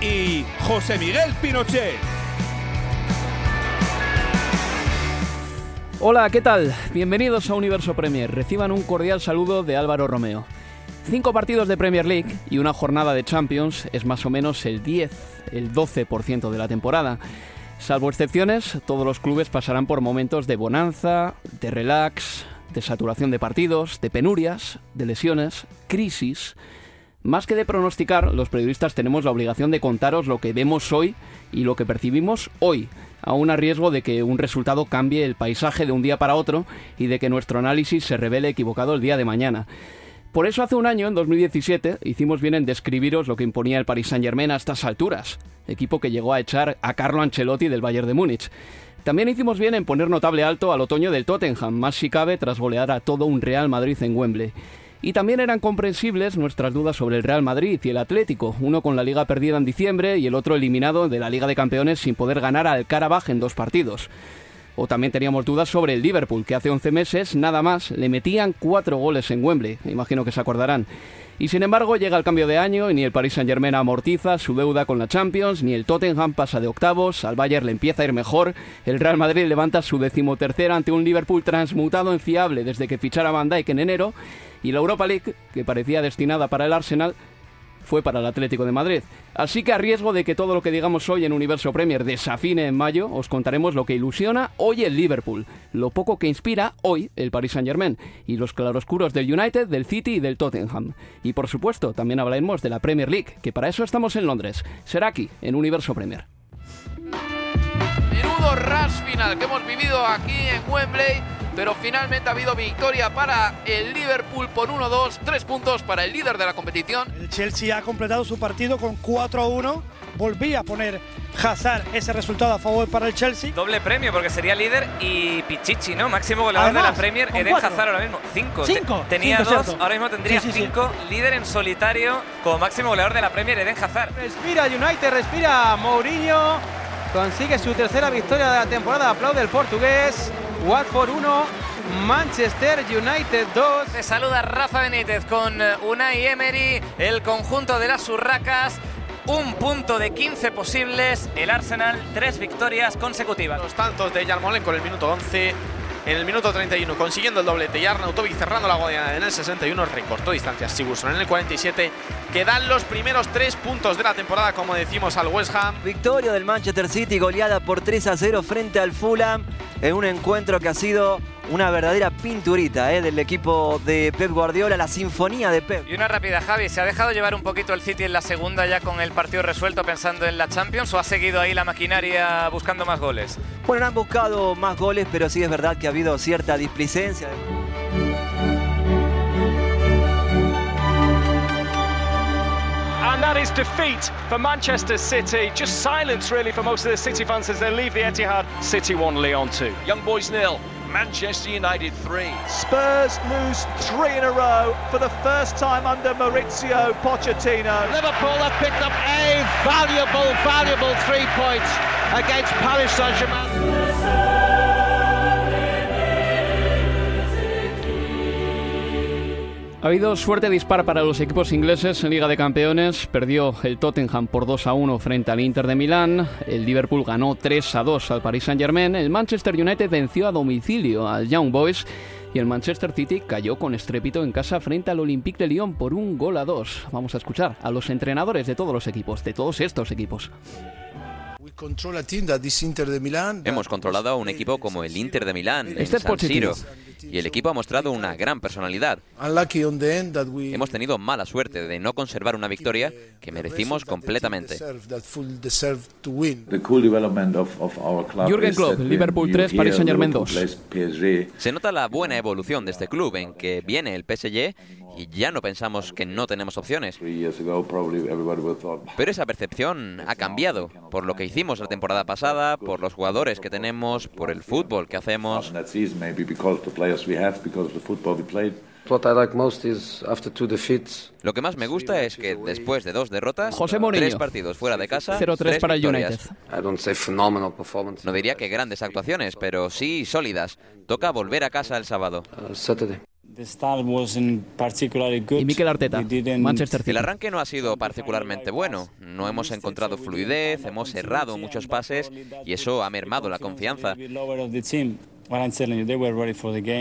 y José Miguel Pinochet. Hola, ¿qué tal? Bienvenidos a Universo Premier. Reciban un cordial saludo de Álvaro Romeo. Cinco partidos de Premier League y una jornada de Champions es más o menos el 10, el 12% de la temporada. Salvo excepciones, todos los clubes pasarán por momentos de bonanza, de relax, de saturación de partidos, de penurias, de lesiones, crisis. Más que de pronosticar, los periodistas tenemos la obligación de contaros lo que vemos hoy y lo que percibimos hoy, aún a riesgo de que un resultado cambie el paisaje de un día para otro y de que nuestro análisis se revele equivocado el día de mañana. Por eso hace un año, en 2017, hicimos bien en describiros lo que imponía el Paris Saint-Germain a estas alturas, equipo que llegó a echar a Carlo Ancelotti del Bayern de Múnich. También hicimos bien en poner notable alto al otoño del Tottenham, más si cabe tras golear a todo un Real Madrid en Wembley. Y también eran comprensibles nuestras dudas sobre el Real Madrid y el Atlético, uno con la liga perdida en diciembre y el otro eliminado de la Liga de Campeones sin poder ganar al Karabaj en dos partidos. O también teníamos dudas sobre el Liverpool, que hace 11 meses, nada más, le metían cuatro goles en Wembley, imagino que se acordarán. Y sin embargo llega el cambio de año y ni el Paris Saint Germain amortiza su deuda con la Champions, ni el Tottenham pasa de octavos, al Bayern le empieza a ir mejor, el Real Madrid levanta su decimotercera ante un Liverpool transmutado en fiable desde que fichara Van Dijk en enero, y la Europa League, que parecía destinada para el Arsenal, fue para el Atlético de Madrid. Así que a riesgo de que todo lo que digamos hoy en Universo Premier desafine en mayo, os contaremos lo que ilusiona hoy el Liverpool, lo poco que inspira hoy el Paris Saint-Germain y los claroscuros del United, del City y del Tottenham. Y por supuesto, también hablaremos de la Premier League, que para eso estamos en Londres. Será aquí, en Universo Premier. Menudo rush final que hemos vivido aquí en Wembley pero finalmente ha habido victoria para el Liverpool por 1-2, tres puntos para el líder de la competición. El Chelsea ha completado su partido con 4-1. Volvía a poner Hazard ese resultado a favor para el Chelsea. Doble premio porque sería líder y Pichichi, ¿no? Máximo goleador de la Premier, Eden Hazard ahora mismo. Cinco. Cinco. tenía cinco, dos, cierto. ahora mismo tendría Sí, sí, sí. cinco. Líder en solitario como máximo goleador de la Premier, Eden Hazard. Respira United, respira Mourinho. Consigue su tercera victoria de la temporada. Aplaude el portugués. Watford 1, Manchester United 2. Te saluda Rafa Benítez con eh, Unai Emery, el conjunto de las Urracas. Un punto de 15 posibles. El Arsenal, tres victorias consecutivas. Los tantos de Yarmolen con el minuto 11. En el minuto 31 consiguiendo el doblete y Arnautovic cerrando la guadiana en el 61 recortó distancias Sigurdsson en el 47 que dan los primeros tres puntos de la temporada como decimos al West Ham. Victoria del Manchester City goleada por 3 a 0 frente al Fulham en un encuentro que ha sido una verdadera pinturita eh, del equipo de Pep Guardiola, la sinfonía de Pep. Y una rápida, Javi. ¿Se ha dejado llevar un poquito el City en la segunda ya con el partido resuelto pensando en la Champions o ha seguido ahí la maquinaria buscando más goles? Bueno, han buscado más goles, pero sí es verdad que ha habido cierta displicencia. And that is defeat for Manchester City. Just silence, really, for most of the City fans as they leave the Etihad. City 1, Leon 2. Young Boys nil, Manchester United 3. Spurs lose three in a row for the first time under Maurizio Pochettino. Liverpool have picked up a valuable, valuable three points against Paris Saint-Germain. Ha habido suerte dispar para los equipos ingleses en Liga de Campeones. Perdió el Tottenham por 2 a 1 frente al Inter de Milán. El Liverpool ganó 3 a 2 al Paris Saint-Germain. El Manchester United venció a domicilio al Young Boys. Y el Manchester City cayó con estrépito en casa frente al Olympique de Lyon por un gol a dos. Vamos a escuchar a los entrenadores de todos los equipos, de todos estos equipos. Hemos controlado a un equipo como el Inter de Milán, Este es San. Siro, y el equipo ha mostrado una gran personalidad. Hemos tenido mala suerte de no conservar una victoria que merecimos completamente. Jürgen Klopp, Liverpool 3, Paris Saint-Germain 2. Se nota la buena evolución de este club en que viene el PSG y ya no pensamos que no tenemos opciones. Pero esa percepción ha cambiado por lo que hicimos la temporada pasada, por los jugadores que tenemos, por el fútbol que hacemos. Lo que más me gusta es que después de dos derrotas, José Mourinho. tres partidos fuera de casa, 0-3 tres para victorias. United. No diría que grandes actuaciones, pero sí sólidas. Toca volver a casa el sábado. Y Mikel Arteta, Manchester El arranque no ha sido particularmente bueno. No hemos encontrado fluidez, hemos errado muchos pases y eso ha mermado la confianza.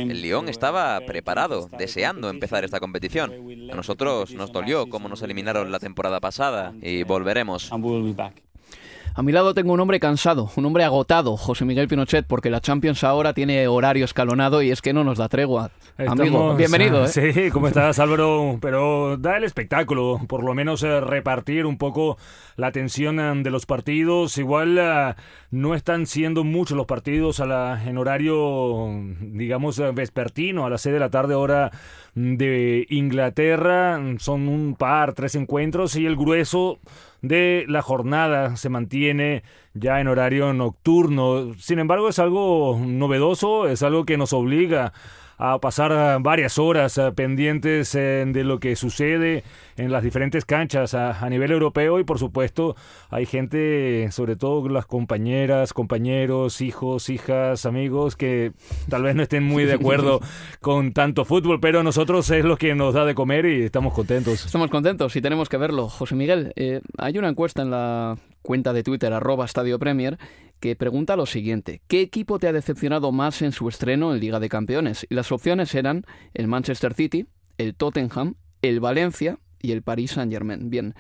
El Lyon estaba preparado, deseando empezar esta competición. A nosotros nos dolió cómo nos eliminaron la temporada pasada y volveremos. A mi lado tengo un hombre cansado, un hombre agotado, José Miguel Pinochet, porque la Champions ahora tiene horario escalonado y es que no nos da tregua. Amigo, bienvenido. ¿eh? Sí, ¿cómo estás Álvaro? Pero da el espectáculo, por lo menos eh, repartir un poco la tensión eh, de los partidos. Igual eh, no están siendo muchos los partidos a la, en horario, digamos, vespertino, a las 6 de la tarde hora de Inglaterra. Son un par, tres encuentros y el grueso de la jornada se mantiene ya en horario nocturno. Sin embargo, es algo novedoso, es algo que nos obliga a pasar eh, varias horas eh, pendientes eh, de lo que sucede en las diferentes canchas a, a nivel europeo y por supuesto hay gente, sobre todo las compañeras, compañeros, hijos, hijas, amigos que tal vez no estén muy de acuerdo con tanto fútbol, pero a nosotros es lo que nos da de comer y estamos contentos. Estamos contentos y tenemos que verlo. José Miguel, eh, hay una encuesta en la cuenta de Twitter, arroba Estadio Premier, que pregunta lo siguiente. ¿Qué equipo te ha decepcionado más en su estreno en Liga de Campeones? Y las opciones eran el Manchester City, el Tottenham, el Valencia y el Paris Saint-Germain. Bien,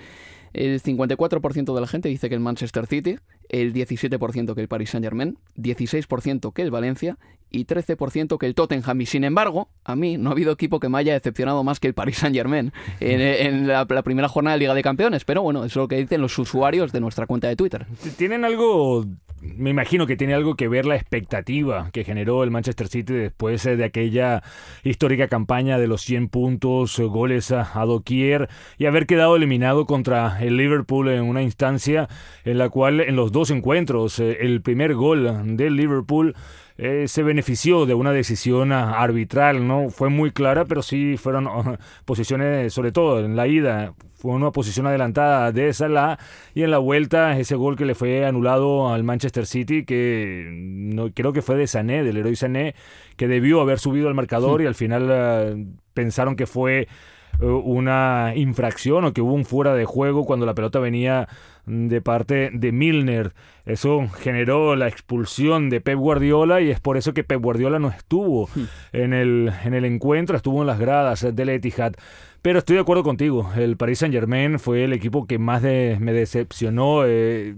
el 54% de la gente dice que el Manchester City, el 17% que el Paris Saint-Germain, 16% que el Valencia y 13% que el Tottenham. Y sin embargo, a mí no ha habido equipo que me haya decepcionado más que el Paris Saint-Germain en, en la, la primera jornada de Liga de Campeones. Pero bueno, eso es lo que dicen los usuarios de nuestra cuenta de Twitter. Tienen algo, me imagino que tiene algo que ver la expectativa que generó el Manchester City después eh, de aquella histórica campaña de los 100 puntos, eh, goles a, a doquier y haber quedado eliminado contra el Liverpool en una instancia en la cual en los dos encuentros eh, el primer gol del Liverpool eh, se benefició de una decisión ah, arbitral, ¿no? Fue muy clara, pero sí fueron posiciones, sobre todo en la ida, fue una posición adelantada de Salah y en la vuelta ese gol que le fue anulado al Manchester City, que no, creo que fue de Sané, del héroe Sané, que debió haber subido al marcador y al final ah, pensaron que fue eh, una infracción o que hubo un fuera de juego cuando la pelota venía de parte de Milner. Eso generó la expulsión de Pep Guardiola y es por eso que Pep Guardiola no estuvo en el, en el encuentro, estuvo en las gradas del Etihad. Pero estoy de acuerdo contigo, el Paris Saint Germain fue el equipo que más de- me decepcionó, eh,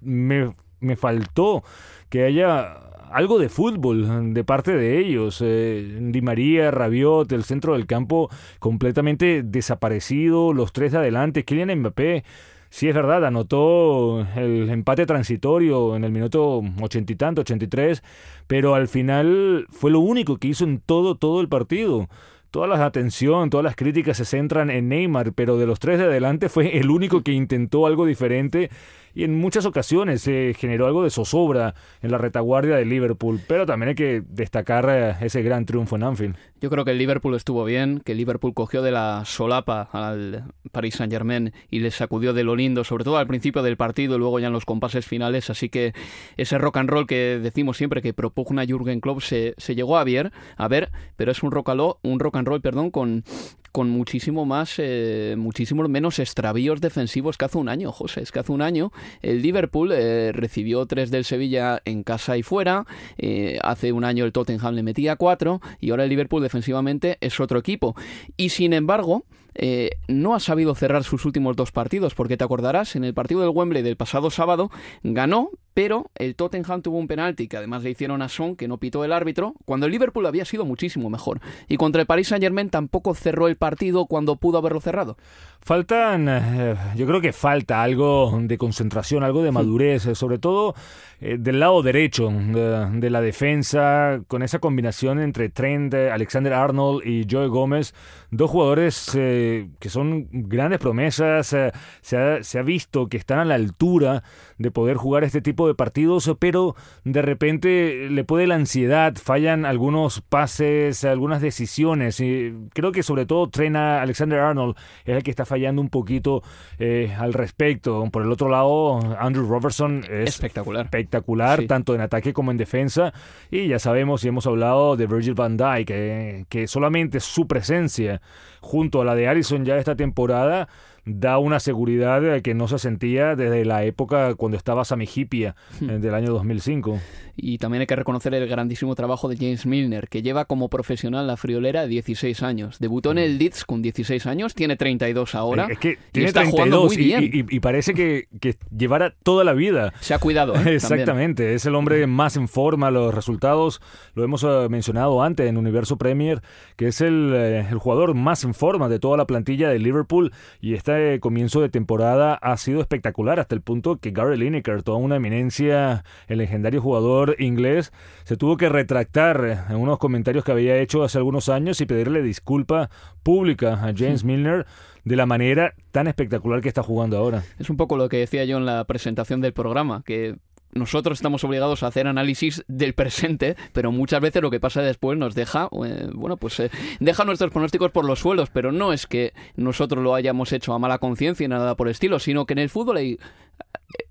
me, me faltó que haya algo de fútbol de parte de ellos. Eh, Di María, Rabiot, el centro del campo completamente desaparecido, los tres de adelante, Kylian Mbappé. Sí, es verdad, anotó el empate transitorio en el minuto ochenta y tanto, 83, pero al final fue lo único que hizo en todo, todo el partido. Toda la atención, todas las críticas se centran en Neymar, pero de los tres de adelante fue el único que intentó algo diferente y en muchas ocasiones se generó algo de zozobra en la retaguardia de Liverpool, pero también hay que destacar eh, ese gran triunfo en Anfield. Yo creo que el Liverpool estuvo bien, que el Liverpool cogió de la solapa al Paris Saint-Germain y le sacudió de lo lindo, sobre todo al principio del partido y luego ya en los compases finales, así que ese rock and roll que decimos siempre que propugna Jürgen Klopp se, se llegó a ver, a ver, pero es un rock, un rock and roll, perdón, con con muchísimo más, eh, muchísimo menos extravíos defensivos que hace un año, José. Es que hace un año el Liverpool eh, recibió tres del Sevilla en casa y fuera. Eh, hace un año el Tottenham le metía cuatro y ahora el Liverpool defensivamente es otro equipo. Y sin embargo, eh, no ha sabido cerrar sus últimos dos partidos, porque te acordarás, en el partido del Wembley del pasado sábado ganó, pero el Tottenham tuvo un penalti que además le hicieron a Son, que no pitó el árbitro, cuando el Liverpool había sido muchísimo mejor. Y contra el Paris Saint Germain tampoco cerró el partido cuando pudo haberlo cerrado. Faltan, eh, yo creo que falta algo de concentración, algo de madurez, eh, sobre todo del lado derecho de, la defensa, con esa combinación entre Trent, Alexander Arnold y Joe Gómez, dos jugadores que son grandes promesas. Eh, se, ha, se, ha, visto que están a la altura de poder jugar este tipo de partidos, pero de repente le puede la ansiedad, fallan algunos pases, algunas decisiones. Y creo que sobre todo Trena Alexander Arnold es el que está fallando un poquito eh, al respecto. Por el otro lado, Andrew Robertson es espectacular, espectacular tanto en ataque como en defensa. Y ya sabemos y hemos hablado de Virgil van Dijk, que, que solamente su presencia junto a la de Allison ya esta temporada da una seguridad que no se sentía desde la época cuando estaba Sami Hipia hmm. eh, del año 2005. Y también hay que reconocer el grandísimo trabajo de James Milner, que lleva como profesional la friolera 16 años. Debutó en el Leeds con 16 años, tiene 32 ahora. Es que tiene y 32 Y, parece que, que, llevara toda la vida. Se ha cuidado. ¿eh? Exactamente, es el hombre más en forma. Los resultados lo hemos eh, mencionado antes en Universo Premier, que es el, el jugador más en forma de toda la plantilla de Liverpool y está este comienzo de temporada ha sido espectacular hasta el punto que Gary Lineker, toda una eminencia, el legendario jugador inglés, se tuvo que retractar en unos comentarios que había hecho hace algunos años y pedirle disculpa pública a James Milner de la manera tan espectacular que está jugando ahora. Es un poco lo que decía yo en la presentación del programa, que nosotros estamos obligados a hacer análisis del presente, pero muchas veces lo que pasa después nos deja, eh, bueno, pues eh, deja nuestros pronósticos por los suelos, pero no es que nosotros lo hayamos hecho a mala conciencia y nada por el estilo, sino que en el fútbol hay,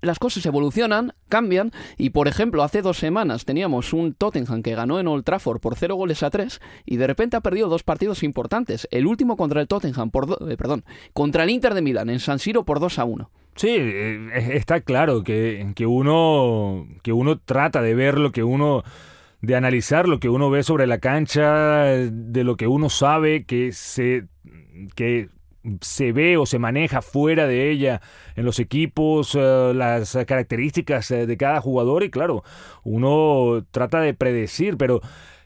las cosas evolucionan, cambian, y por ejemplo, hace dos semanas teníamos un Tottenham que ganó en Old Trafford por 0 goles a 3 y de repente ha perdido dos partidos importantes. El último contra el Tottenham, eh, perdón, contra el Inter de Milán en San Siro por 2 a 1. Sí, eh, está claro que, que, uno, que uno trata de ver lo que uno de analizar lo que uno ve sobre la cancha, de lo que uno sabe que se que se ve o se maneja fuera de ella en los equipos, eh, las características eh, de cada jugador. Y claro, uno trata de predecir, pero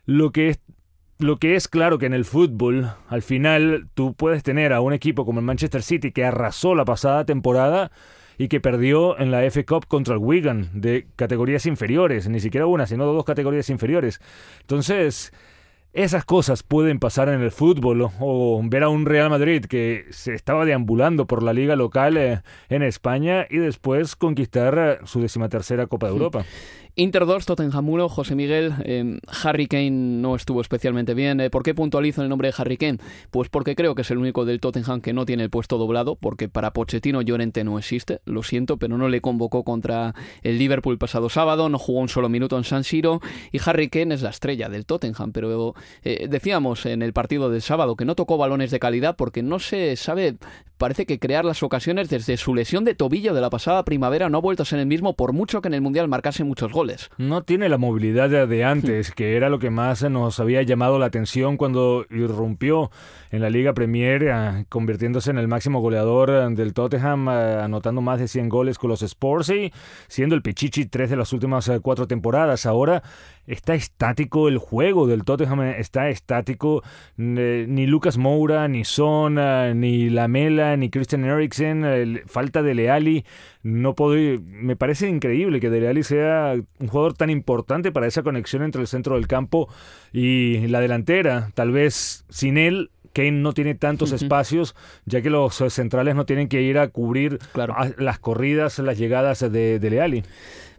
lo que es lo que es claro que en el fútbol, al final tú puedes tener a un equipo como el Manchester City que arrasó la pasada temporada y que perdió en la FA Cup contra el Wigan de categorías inferiores, ni siquiera una, sino dos categorías inferiores. Entonces, esas cosas pueden pasar en el fútbol o ver a un Real Madrid que se estaba deambulando por la liga local eh, en España y después conquistar eh, su decimatercera Copa de Europa. Inter 2, Tottenham 1, José Miguel, eh, Harry Kane no estuvo especialmente bien. Eh, ¿Por qué puntualizo el nombre de Harry Kane? Pues porque creo que es el único del Tottenham que no tiene el puesto doblado, porque para Pochettino Llorente no existe, lo siento, pero no le convocó contra el Liverpool pasado sábado, no jugó un solo minuto en San Siro y Harry Kane es la estrella del Tottenham, pero eh, decíamos en el partido del sábado que no tocó balones de calidad porque no se sabe, parece que crear las ocasiones desde su lesión de tobillo de la pasada primavera no ha vuelto a ser el mismo por mucho que en el Mundial marcase muchos goles. No tiene la movilidad de antes, que era lo que más nos había llamado la atención cuando irrumpió en la Liga Premier, eh, convirtiéndose en el máximo goleador eh, del Tottenham, eh, anotando más de 100 goles con los Spurs y siendo el Pichichi tres de las últimas cuatro temporadas. Ahora está estático el juego del Tottenham, está estático. Ni Lucas Moura, ni Son, ni Lamela, ni Christian Eriksen, falta de Leali. No puedo, me parece increíble que Dele Alli sea un jugador tan importante para esa conexión entre el centro del campo y la delantera. Tal vez sin él Kane no tiene tantos espacios, ya que los eh, centrales no tienen que ir a cubrir las corridas, las llegadas de, de Leali.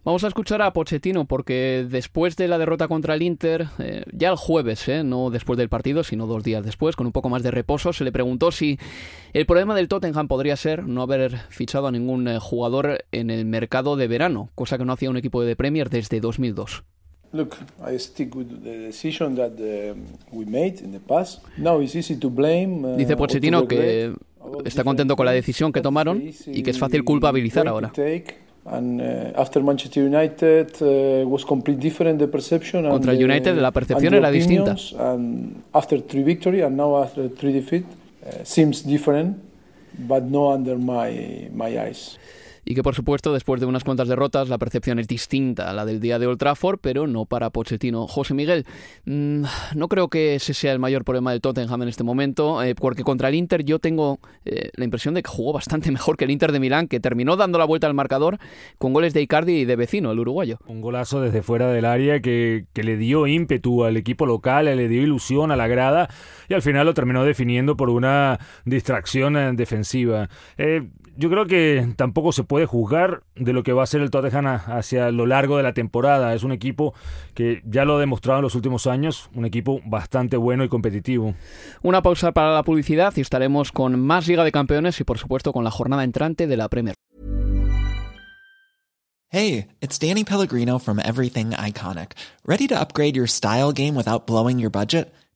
Vamos a escuchar a Pochettino porque después de la derrota contra el Inter, eh, ya el jueves, eh, no después del partido, sino dos días después, con un poco más de reposo, se le preguntó si el problema del Tottenham podría ser no haber fichado a ningún eh, jugador en el mercado de verano, cosa que no hacía un equipo de Premier desde 2002. Look, I stick with the decision that um, we made in the past. Now it's easy to blame. uh, Dice Pochettino que está contento con la decisión que tomaron y que es fácil culpabilizar ahora. And uh, after Manchester United uh, was completely different the perception. and Contra United la percepción era distinta. And after three victory and now after three defeat, uh, seems different, but no under my my eyes. Y que por supuesto después de unas cuantas derrotas la percepción es distinta a la del día de Old Trafford, pero no para Pochettino. José Miguel, mm, no creo que ese sea el mayor problema del Tottenham en este momento, eh, porque contra el Inter yo tengo eh, la impresión de que jugó bastante mejor que el Inter de Milán, que terminó dando la vuelta al marcador con goles de Icardi y de vecino, el uruguayo. Un golazo desde fuera del área que, que le dio ímpetu al equipo local, le dio ilusión a la grada y al final lo terminó definiendo por una distracción eh, defensiva. Yo creo que tampoco se puede juzgar de lo que va a ser el Tottenham hacia lo largo de la temporada. Es un equipo que ya lo ha demostrado en los últimos años, un equipo bastante bueno y competitivo. Una pausa para la publicidad y estaremos con más Liga de Campeones y por supuesto con la jornada entrante de la Premier. Hey, it's Danny Pellegrino from Everything Iconic. Ready to upgrade your style game without blowing your budget?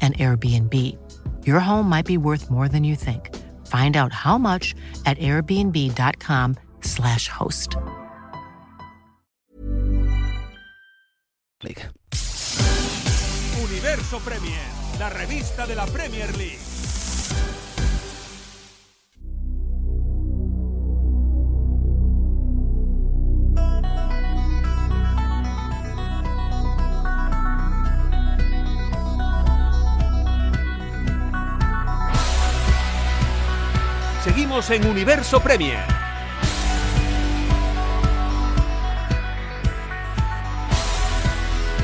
an Airbnb. Your home might be worth more than you think. Find out how much at airbnb.com/slash host. Universo Premier, la revista de la Premier League. Seguimos en Universo Premier.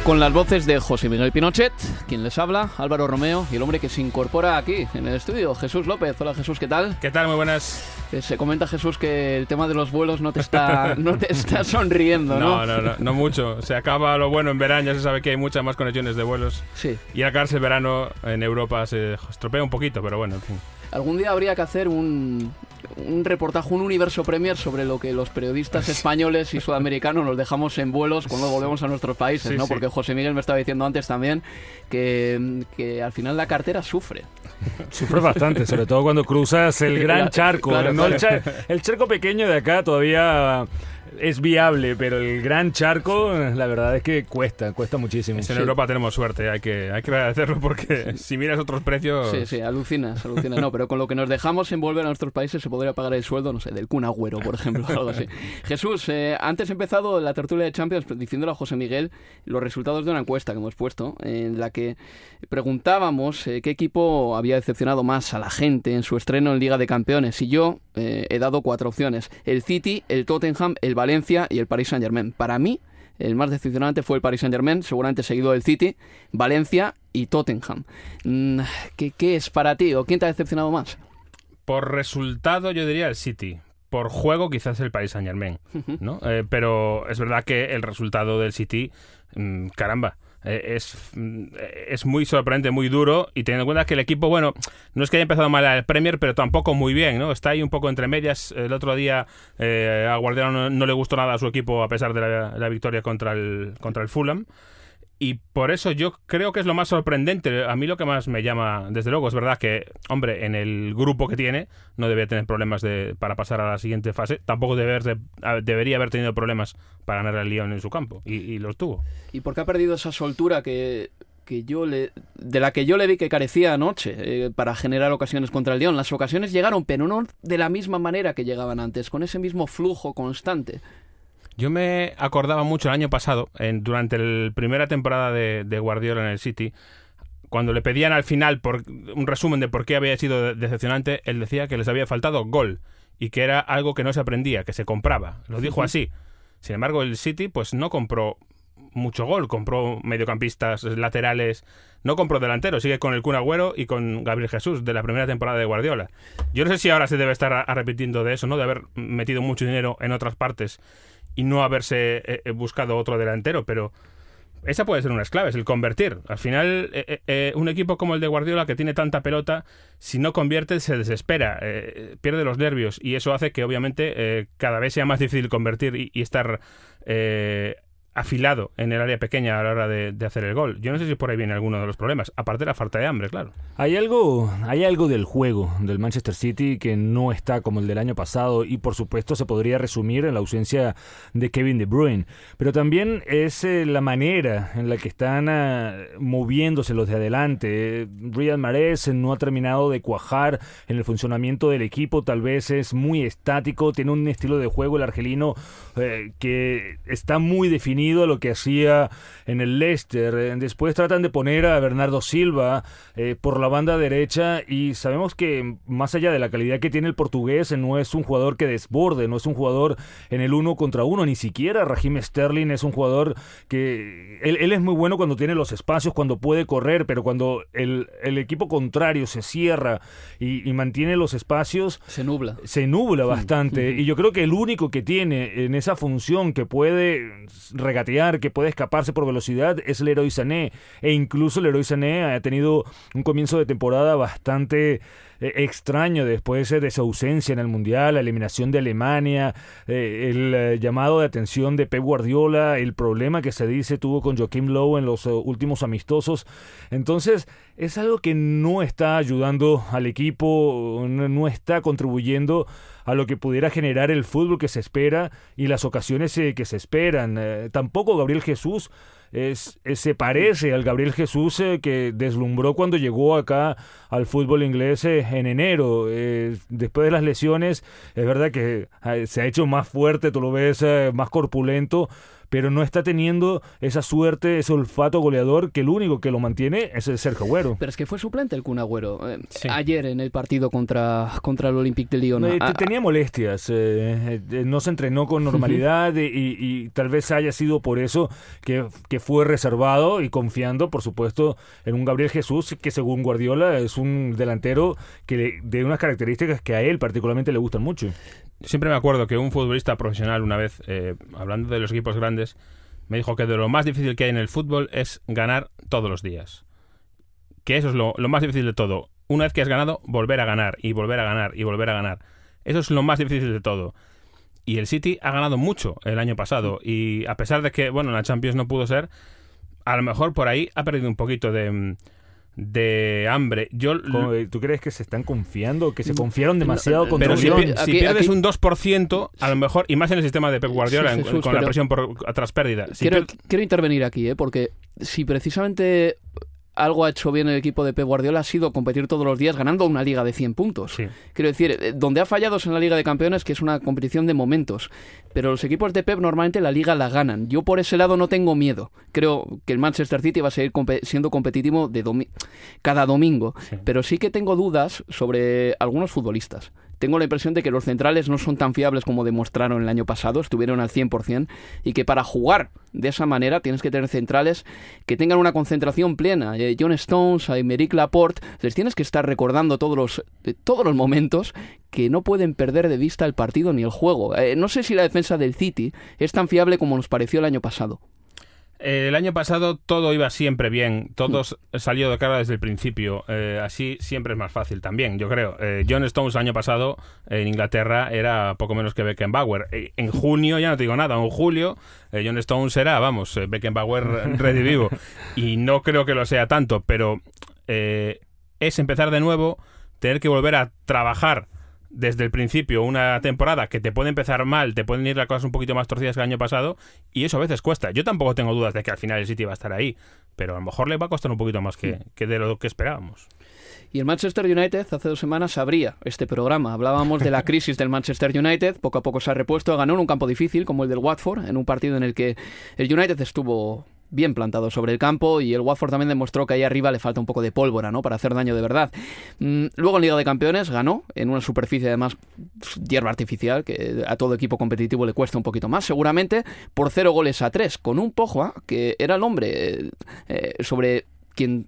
Con las voces de José Miguel Pinochet, quien les habla, Álvaro Romeo, y el hombre que se incorpora aquí en el estudio, Jesús López. Hola Jesús, ¿qué tal? ¿Qué tal? Muy buenas. Eh, Se comenta Jesús que el tema de los vuelos no te está, no te está sonriendo, ¿no? No, no, no, no mucho. Se acaba lo bueno en verano, ya se sabe que hay muchas más conexiones de vuelos. Sí. Y al acabarse el verano en Europa se estropea un poquito, pero bueno, en fin. Algún día habría que hacer un, un reportaje, un universo premier sobre lo que los periodistas españoles y sudamericanos nos dejamos en vuelos cuando volvemos a nuestros países, Sí, ¿no? sí. Porque José Miguel me estaba diciendo antes también que, que al final la cartera sufre. Sufre bastante, sobre todo cuando cruzas el gran charco. Claro, ¿no? El, claro. char- el charco pequeño de acá todavía es viable, pero el gran charco, la verdad es que cuesta, cuesta muchísimo. En Europa tenemos suerte, hay que, hay que agradecerlo porque si miras otros precios... Sí, sí, alucinas, alucinas. No, pero con lo que nos dejamos en volver a nuestros países se podría pagar el sueldo, no sé, del Kun Agüero, por ejemplo, algo así. Jesús, eh, antes he empezado la tertulia de Champions diciéndole a José Miguel los resultados de una encuesta que hemos puesto, en la que preguntábamos eh, qué equipo había decepcionado más a la gente en su estreno en Liga de Campeones. Y yo eh, he dado cuatro opciones. El City, el Tottenham, el Valencia y el Paris Saint-Germain. Para mí, el más decepcionante fue el Paris Saint-Germain, seguramente seguido del City, Valencia y Tottenham. Mm, ¿Qué, ¿Qué es para ti o quién te ha decepcionado más? Por resultado yo diría el City, por juego quizás el Paris Saint Germain, ¿no? Eh, pero es verdad que el resultado del City, mm, caramba, es, mm, es muy sorprendente, muy duro y teniendo en cuenta que el equipo, bueno, no es que haya empezado mal el Premier, pero tampoco muy bien, ¿no? Está ahí un poco entre medias. El otro día eh, a Guardiola no, le gustó nada a su equipo a pesar de la, la victoria contra el, contra el Fulham y por eso yo creo que es lo más sorprendente. A mí lo que más me llama, desde luego, es verdad que, hombre, en el grupo que tiene no debe tener problemas de, para pasar a la siguiente fase. Tampoco debe debería haber tenido problemas para ganar al Lyon en su campo. Y, los tuvo. ¿Y por qué ha perdido esa soltura que, que yo le, de la que yo le vi que carecía anoche eh, para generar ocasiones contra el Lyon? Las ocasiones llegaron, pero no de la misma manera que llegaban antes, con ese mismo flujo constante. Yo me acordaba mucho el año pasado, en, durante la primera temporada de, Guardiola en el City, cuando le pedían al final por un resumen de por qué había sido decepcionante, él decía que les había faltado gol y que era algo que no se aprendía, que se compraba. Lo dijo así. Sin embargo, el City pues no compró mucho gol, compró mediocampistas, laterales, no compró delanteros, sigue con el Kun Agüero y con Gabriel Jesús de la primera temporada de Guardiola. Yo no sé si ahora se debe estar arrepintiendo de eso, ¿no? De haber metido mucho dinero en otras partes y no haberse eh, eh, buscado otro delantero, pero esa puede ser una clave, es el convertir. Al final, eh, un equipo como el de Guardiola, que tiene tanta pelota, si no convierte, se desespera, pierde los nervios, y eso hace que, obviamente, cada vez sea más difícil convertir y estar afilado en el área pequeña a la hora de, hacer el gol. Yo no sé si por ahí viene alguno de los problemas, aparte de la falta de hambre, claro. Hay algo, hay algo del juego del Manchester City que no está como el del año pasado y por supuesto se podría resumir en la ausencia de Kevin De Bruyne, pero también es eh, la manera en la que están ah, moviéndose los de adelante. Riyad Mahrez no ha terminado de cuajar en el funcionamiento del equipo, tal vez es muy estático, tiene un estilo de juego el argelino eh, que está muy definido a lo que hacía en el Leicester. Eh, después tratan de poner a Bernardo Silva eh, por la banda derecha y sabemos que más allá de la calidad que tiene el portugués, no es un jugador que desborde, no es un jugador en el uno contra uno, ni siquiera Raheem Sterling es un jugador que él, es muy bueno cuando tiene los espacios, cuando puede correr, pero cuando el, equipo contrario se cierra y, y, mantiene los espacios, se nubla. Se nubla bastante. y yo creo que el único que tiene en esa función que puede regatear, que puede escaparse por velocidad, es héroe Sané. E incluso héroe Sané ha tenido un comienzo de temporada bastante eh, extraño después de su ausencia en el Mundial, la eliminación de Alemania, eh, el eh, llamado de atención de Pep Guardiola, el problema que se dice tuvo con Joaquim Lowe en los últimos amistosos. Entonces, es algo que no está ayudando al equipo, no está contribuyendo a lo que pudiera generar el fútbol que se espera y las ocasiones eh, que se esperan. Eh, tampoco Gabriel Jesús es, se parece al Gabriel Jesús eh, que deslumbró cuando llegó acá al fútbol inglés en enero. después de las lesiones, es verdad que se ha hecho más fuerte, tú lo ves más corpulento, pero no está teniendo esa suerte, ese olfato goleador que el único que lo mantiene es el Sergio Agüero. Pero es que fue suplente el Kun Agüero eh, ayer en el partido contra, contra el Olympique de Lyon. Eh, ah, tenía molestias, eh, no se entrenó con normalidad y, tal vez haya sido por eso que, que fue reservado y confiando, por supuesto, en un Gabriel Jesús que según Guardiola es un delantero que de unas características que a él particularmente le gustan mucho. Siempre me acuerdo que un futbolista profesional una vez, eh, hablando de los equipos grandes, me dijo que de lo más difícil que hay en el fútbol es ganar todos los días. Que eso es lo, lo, más difícil de todo. Una vez que has ganado, volver a ganar y volver a ganar y volver a ganar. Eso es lo más difícil de todo. Y el City ha ganado mucho el año pasado. Y a pesar de que, bueno, la Champions no pudo ser, a lo mejor por ahí ha perdido un poquito de, de hambre. Yo, ¿Tú crees que se están confiando? ¿Que se confiaron demasiado con Pero si, si pierdes un 2%, a lo mejor, y más en el sistema de Pep Guardiola, con la presión por, tras pérdida. quiero, quiero intervenir aquí, ¿eh? porque si precisamente algo ha hecho bien el equipo de Pep Guardiola ha sido competir todos los días ganando una liga de 100 puntos. Quiero decir, eh, donde ha fallado es en la Liga de Campeones, que es una competición de momentos. Pero los equipos de Pep normalmente la liga la ganan. Yo por ese lado no tengo miedo. Creo que el Manchester City va a seguir siendo competitivo de cada domingo. Pero sí que tengo dudas sobre algunos futbolistas tengo la impresión de que los centrales no son tan fiables como demostraron el año pasado, estuvieron al 100%, y que para jugar de esa manera tienes que tener centrales que tengan una concentración plena. Eh, John Stones, a Emerick Laporte, les tienes que estar recordando todos los, eh, todos los momentos que no pueden perder de vista el partido ni el juego. Eh, no sé si la defensa del City es tan fiable como nos pareció el año pasado. Eh, el año pasado todo iba siempre bien, todo salió de cara desde el principio, eh, así siempre es más fácil también, yo creo. Eh, John Stones el año pasado en Inglaterra era poco menos que Beckenbauer. en junio, ya no te digo nada, en julio John Stones era, vamos, Beckenbauer redivivo. Y no creo que lo sea tanto, pero es empezar de nuevo, tener que volver a trabajar desde el principio una temporada que te puede empezar mal, te pueden ir las cosas un poquito más torcidas que el año pasado, y eso a veces cuesta. Yo tampoco tengo dudas de que al final el City va a estar ahí, pero a lo mejor le va a costar un poquito más que, que de lo que esperábamos. Y el Manchester United hace dos semanas abría este programa. Hablábamos de la crisis del Manchester United, poco a poco se ha repuesto, ganó en un campo difícil como el del Watford, en un partido en el que el United estuvo bien plantado sobre el campo y el Watford también demostró que ahí arriba le falta un poco de pólvora, ¿no? Para hacer daño de verdad. Mm, luego en Liga de Campeones ganó en una superficie además hierba artificial que a todo equipo competitivo le cuesta un poquito más, seguramente por cero goles a tres, con un Pogba que era el hombre eh, sobre quien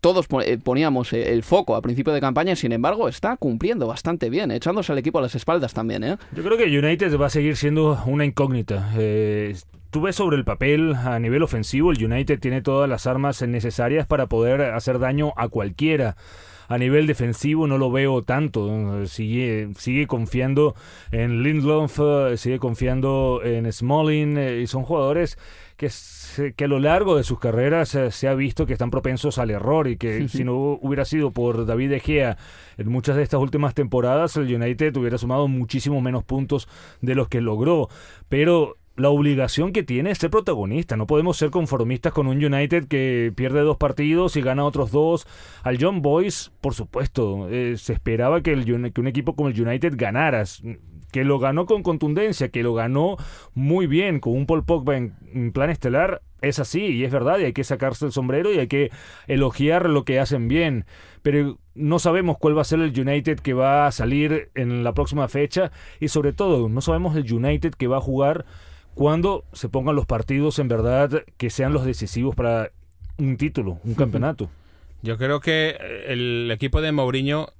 todos eh, poníamos eh, el foco a principio de campaña, sin embargo, está cumpliendo bastante bien, echándose al equipo a las espaldas también. ¿eh? Yo creo que United va a seguir siendo una incógnita. Eh, tú ves sobre el papel a nivel ofensivo, el United tiene todas las armas necesarias para poder hacer daño a cualquiera a nivel defensivo no lo veo tanto. Sigue, sigue confiando en Lindlof, sigue confiando en Smalling y son jugadores que, que a lo largo de sus carreras eh, se ha visto que están propensos al error y que si no hubiera sido por David De Gea en muchas de estas últimas temporadas, el United hubiera sumado muchísimo menos puntos de los que logró. Pero la obligación que tiene es ser protagonista. No podemos ser conformistas con un United que pierde dos partidos y gana otros dos. Al John Boyce, por supuesto, eh, se esperaba que, el, que un equipo como el United ganara que lo ganó con contundencia, que lo ganó muy bien con un Paul Pogba en, plan estelar, es así y es verdad y hay que sacarse el sombrero y hay que elogiar lo que hacen bien. Pero no sabemos cuál va a ser el United que va a salir en la próxima fecha y sobre todo no sabemos el United que va a jugar cuando se pongan los partidos en verdad que sean los decisivos para un título, un campeonato. Yo creo que el equipo de Mourinho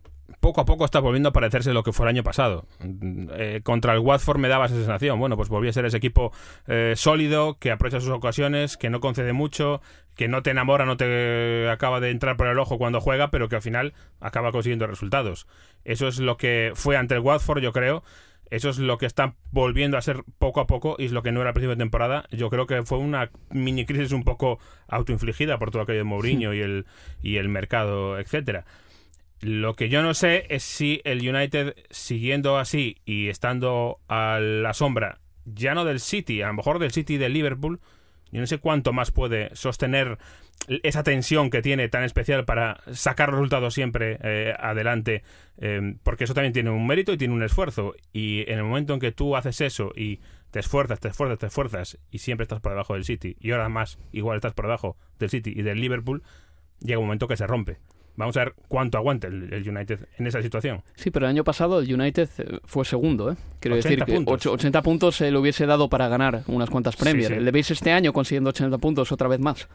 poco a poco está volviendo a parecerse lo que fue el año pasado. Eh, contra el Watford me daba esa sensación. Bueno, pues volvía a ser ese equipo eh, sólido, que aprovecha sus ocasiones, que no concede mucho, que no te enamora, no te acaba de entrar por el ojo cuando juega, pero que al final acaba consiguiendo resultados. Eso es lo que fue ante el Watford, yo creo. Eso es lo que está volviendo a ser poco a poco y es lo que no era al principio de temporada. Yo creo que fue una mini crisis un poco autoinfligida por todo aquello de Mourinho y el, y el mercado, etcétera. Lo que yo no sé es si el United, siguiendo así y estando a la sombra, ya no del City, a lo mejor del City y del Liverpool, yo no sé cuánto más puede sostener esa tensión que tiene tan especial para sacar resultados siempre eh, adelante, eh, porque eso también tiene un mérito y tiene un esfuerzo. Y en el momento en que tú haces eso y te esfuerzas, te esfuerzas, te esfuerzas y siempre estás por debajo del City, y ahora más igual estás por debajo del City y del Liverpool, llega un momento que se rompe. Vamos a ver cuánto aguanta el, United en esa situación. Sí, pero el año pasado el United eh, fue segundo, ¿eh? Quiero decir que 80 puntos se le hubiese dado para ganar unas cuantas Premier. Le veis este año consiguiendo 80 puntos otra vez más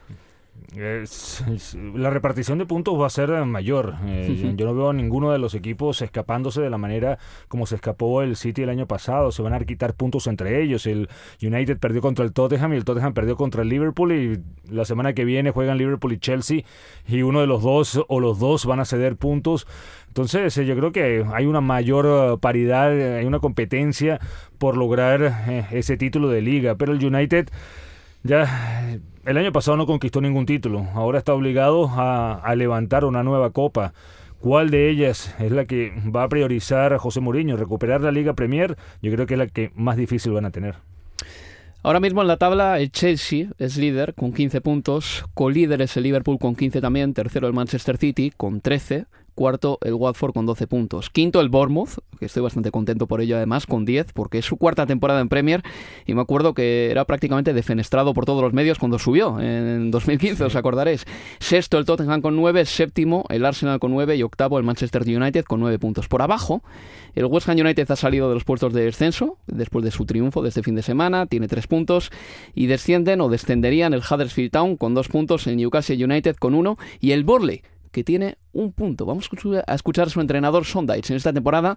la repartición de puntos va a ser mayor. Eh, yo no veo a ninguno de los equipos escapándose de la manera como se escapó el City el año pasado. Se van a quitar puntos entre ellos. El United perdió contra el Tottenham y el Tottenham perdió contra el Liverpool y la semana que viene juegan Liverpool y Chelsea y uno de los dos o los dos van a ceder puntos. Entonces eh, yo creo que hay una mayor paridad, hay una competencia por lograr eh, ese título de liga. Pero el United ya el año pasado no conquistó ningún título, ahora está obligado a, levantar una nueva copa. ¿Cuál de ellas es la que va a priorizar a José Mourinho? ¿Recuperar la Liga Premier? Yo creo que es la que más difícil van a tener. Ahora mismo en la tabla el Chelsea es líder con 15 puntos, co-líder es el Liverpool con 15 también, tercero el Manchester City con 13, Cuarto, el Watford con 12 puntos. Quinto, el Bournemouth, que estoy bastante contento por ello además, con 10, porque es su cuarta temporada en Premier. Y me acuerdo que era prácticamente defenestrado por todos los medios cuando subió en 2015, os acordaréis. Sexto, el Tottenham con 9. Séptimo, el Arsenal con 9. Y octavo, el Manchester United con 9 puntos. Por abajo, el West Ham United ha salido de los puestos de descenso después de su triunfo de este fin de semana. Tiene 3 puntos. Y descienden o descenderían el Huddersfield Town con 2 puntos, el Newcastle United con 1 y el Burley que tiene un punto. Vamos a escuchar a su entrenador Sondage en esta temporada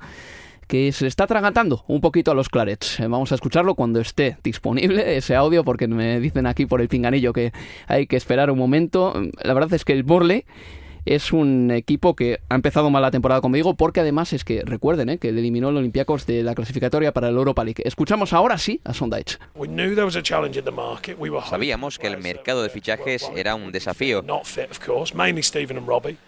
que se está atragantando un poquito a los Clarets. Eh, vamos a escucharlo cuando esté disponible ese audio porque me dicen aquí por el pinganillo que hay que esperar un momento. La verdad es que el Borley es un equipo que ha empezado mal la temporada, como digo, porque además es que recuerden ¿eh? que le eliminó el Olympiacos de la clasificatoria para el Europa League. Escuchamos ahora sí a Sondage. Sabíamos que el mercado de fichajes era un desafío.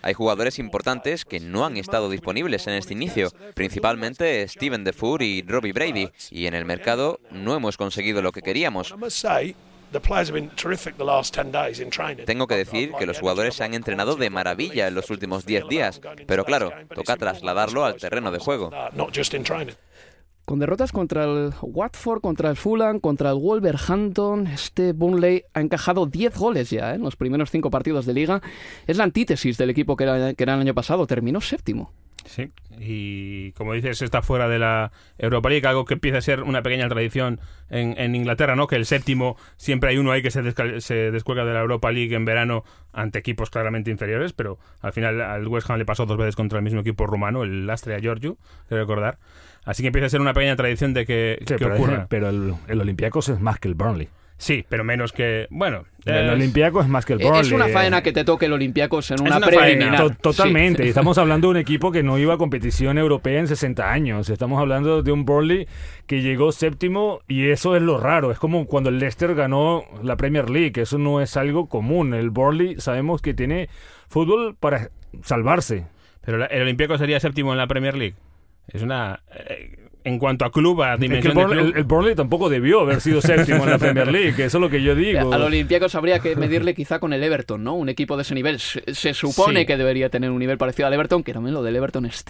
Hay jugadores importantes que no han estado disponibles en este inicio, principalmente Steven Defour y Robbie Brady, y en el mercado no hemos conseguido lo que queríamos. Tengo que decir que los jugadores se han entrenado de maravilla en los últimos 10 días, pero claro, toca trasladarlo al terreno de juego. Con derrotas contra el Watford, contra el Fulham, contra el Wolverhampton, este Burnley ha encajado 10 goles ya ¿eh? en los primeros 5 partidos de liga. Es la antítesis del equipo que era, que era el año pasado, terminó séptimo. Sí, y como dices, está fuera de la Europa League, algo que empieza a ser una pequeña tradición en, Inglaterra, ¿no? Que el séptimo siempre hay uno ahí que se, se descuelga de la Europa League en verano ante equipos claramente inferiores, pero al final al West Ham le pasó dos veces contra el mismo equipo rumano, el Astrea Giorgio, quiero recordar. Así que empieza a ser una pequeña tradición de que, pero, ocurra. Pero el, el Olympiacos es más que el Burnley. Sí, pero menos que. Bueno. El Olympiacos es más que el Burnley. Es una faena que te toque el Olympiacos en una, preliminar. totalmente. Estamos hablando de un equipo que no iba a competición europea en 60 años. Estamos hablando de un Burnley que llegó séptimo y eso es lo raro. Es como cuando el Leicester ganó la Premier League. Eso no es algo común. El Burnley sabemos que tiene fútbol para salvarse. Pero el Olympiacos sería séptimo en la Premier League. Es una. Eh, en cuanto a club, a dimensión el, Burnley tampoco debió haber sido séptimo en la Premier League, eso es lo que yo digo. Al Olympiacos habría que medirle quizá con el Everton, ¿no? Un equipo de ese nivel. Se, supone que debería tener un nivel parecido al Everton, que también lo del Everton es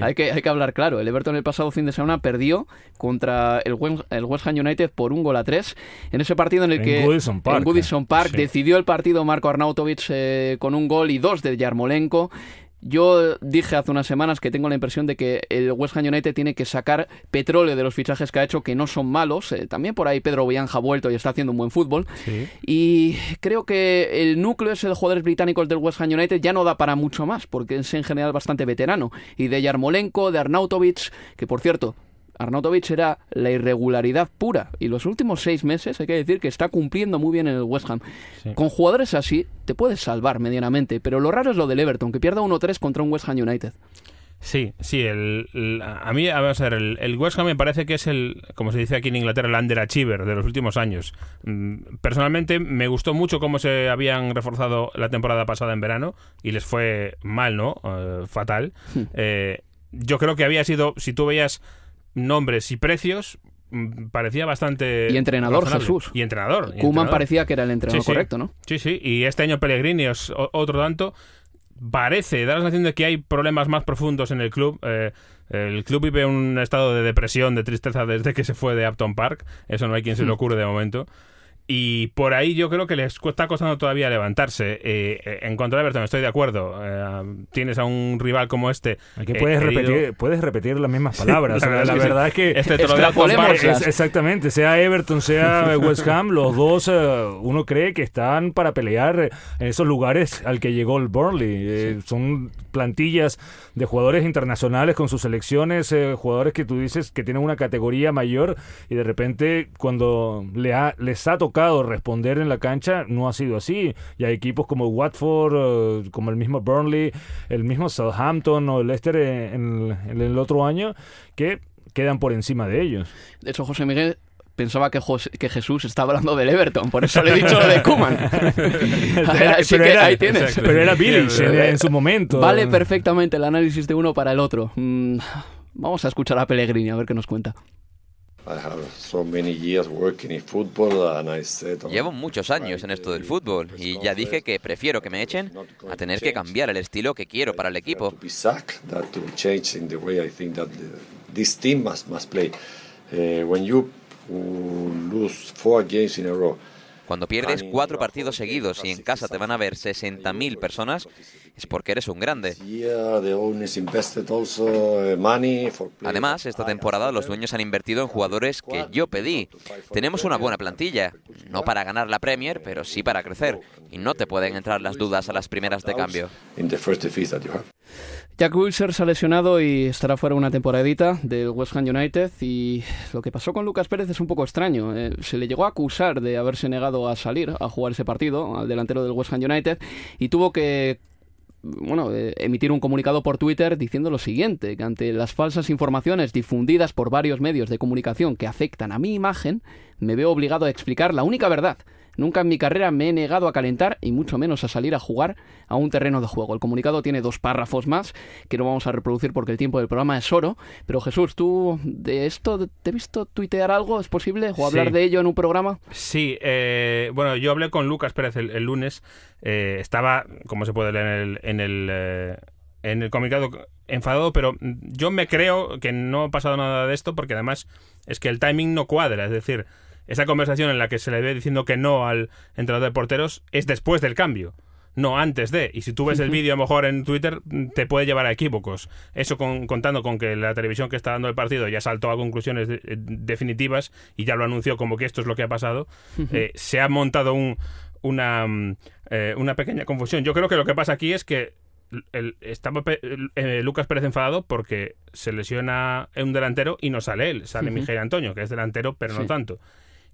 Hay, que, hay que hablar claro. El Everton el pasado fin de semana perdió contra el, West Ham United por un gol a tres. En ese partido en el que Goodison Park, en Goodison Park decidió el partido Marco Arnautovic eh, con un gol y dos de Yarmolenko. Yo dije hace unas semanas que tengo la impresión de que el West Ham United tiene que sacar petróleo de los fichajes que ha hecho, que no son malos. Eh, también por ahí Pedro Bianja ha vuelto y está haciendo un buen fútbol. Y creo que el núcleo ese de jugadores británicos del West Ham United ya no da para mucho más, porque es en general bastante veterano. Y de Yarmolenko, de Arnautovic, que por cierto, Arnautovic era la irregularidad pura y los últimos seis meses hay que decir que está cumpliendo muy bien en el West Ham. Con jugadores así te puedes salvar medianamente, pero lo raro es lo del Everton, que pierda 1-3 contra un West Ham United. Sí, sí, el, a mí, a ver, el, el, West Ham me parece que es el, como se dice aquí en Inglaterra, el underachiever de los últimos años. Mm, personalmente me gustó mucho cómo se habían reforzado la temporada pasada en verano y les fue mal, ¿no? Eh, fatal. Hmm. Eh, yo creo que había sido, si tú veías nombres y precios, mm, parecía bastante. Y entrenador, Jesús. Y entrenador. Kuman parecía que era el entrenador correcto, ¿no? Sí, sí. Y este año Pellegrini es otro tanto. Parece, da la sensación de que hay problemas más profundos en el club. Eh, el club vive un estado de depresión, de tristeza desde que se fue de Upton Park. Eso no hay quien se le hmm. ocurre de momento. Y por ahí yo creo que les está costando todavía levantarse. Eh, eh, en cuanto a Everton, estoy de acuerdo. Eh, tienes a un rival como este. Aquí puedes, repetir, puedes repetir las mismas palabras. la, verdad es que. Este exactamente. Sea Everton, sea West Ham, los dos, uno cree que están para pelear en esos lugares al que llegó el Burnley. son plantillas de jugadores internacionales con sus selecciones, jugadores que tú dices que tienen una categoría mayor y de repente cuando le ha, les ha tocado responder en la cancha, no ha sido así. Y hay equipos como Watford, eh, como el mismo Burnley, el mismo Southampton o el Leicester en, el otro año que quedan por encima de ellos. De hecho, José Miguel, pensaba que, Jos- que Jesús estaba hablando del Everton, por eso le he dicho lo de Kuman. Así pero que era- ahí tienes. exacto. pero era Bilic en- en su momento. Vale perfectamente el análisis de uno para el otro. Mm, vamos a escuchar a Pellegrini a ver qué nos cuenta. I have so many years working in football and I said, "Oh, Llevo muchos años en esto del fútbol y ya dije que prefiero que me echen a tener que cambiar el estilo que quiero para el equipo. Cuando pierdes cuatro partidos seguidos y en casa te van a ver 60.000 personas, es porque eres un grande. players. Además, esta temporada los dueños han invertido en jugadores que yo pedí. Tenemos una buena plantilla, no para ganar la Premier, pero sí para crecer. Y no te pueden entrar las dudas a las primeras de cambio. Jack Wilshere se ha lesionado y estará fuera una temporadita del West Ham United y lo que pasó con Lucas Pérez es un poco extraño. Eh, se le llegó a acusar de haberse negado a salir a jugar ese partido al delantero del West Ham United y tuvo que bueno, eh, emitir un comunicado por Twitter diciendo lo siguiente, que ante las falsas informaciones difundidas por varios medios de comunicación que afectan a mi imagen, me veo obligado a explicar la única verdad. Nunca en mi carrera me he negado a calentar y mucho menos a salir a jugar a un terreno de juego. El comunicado tiene dos párrafos más que no vamos a reproducir porque el tiempo del programa es oro. Pero Jesús, ¿tú de esto te he visto tuitear algo? ¿Es posible? ¿O hablar Sí. de ello en un programa? Sí, eh, bueno, yo hablé con Lucas Pérez el, el lunes. eh, estaba, como se puede leer en el, en el, eh, en el comunicado, enfadado, pero yo me creo que no ha pasado nada de esto porque además es que el timing no cuadra. Es decir, esa conversación en la que se le ve diciendo que no al entrenador de porteros es después del cambio. No antes de. Y si tú ves el vídeo a lo mejor en Twitter, te puede llevar a equívocos. Eso con- contando con que la televisión que está dando el partido ya saltó a conclusiones de- eh, definitivas y ya lo anunció como que esto es lo que ha pasado. Eh, se ha montado un, una, mm, eh, una pequeña confusión. Yo creo que lo que pasa aquí es que el- estaba eh, Lucas Pérez enfadado porque se lesiona un delantero y no sale él, sale Ujú. Miguel Antonio, que es delantero, pero no tanto.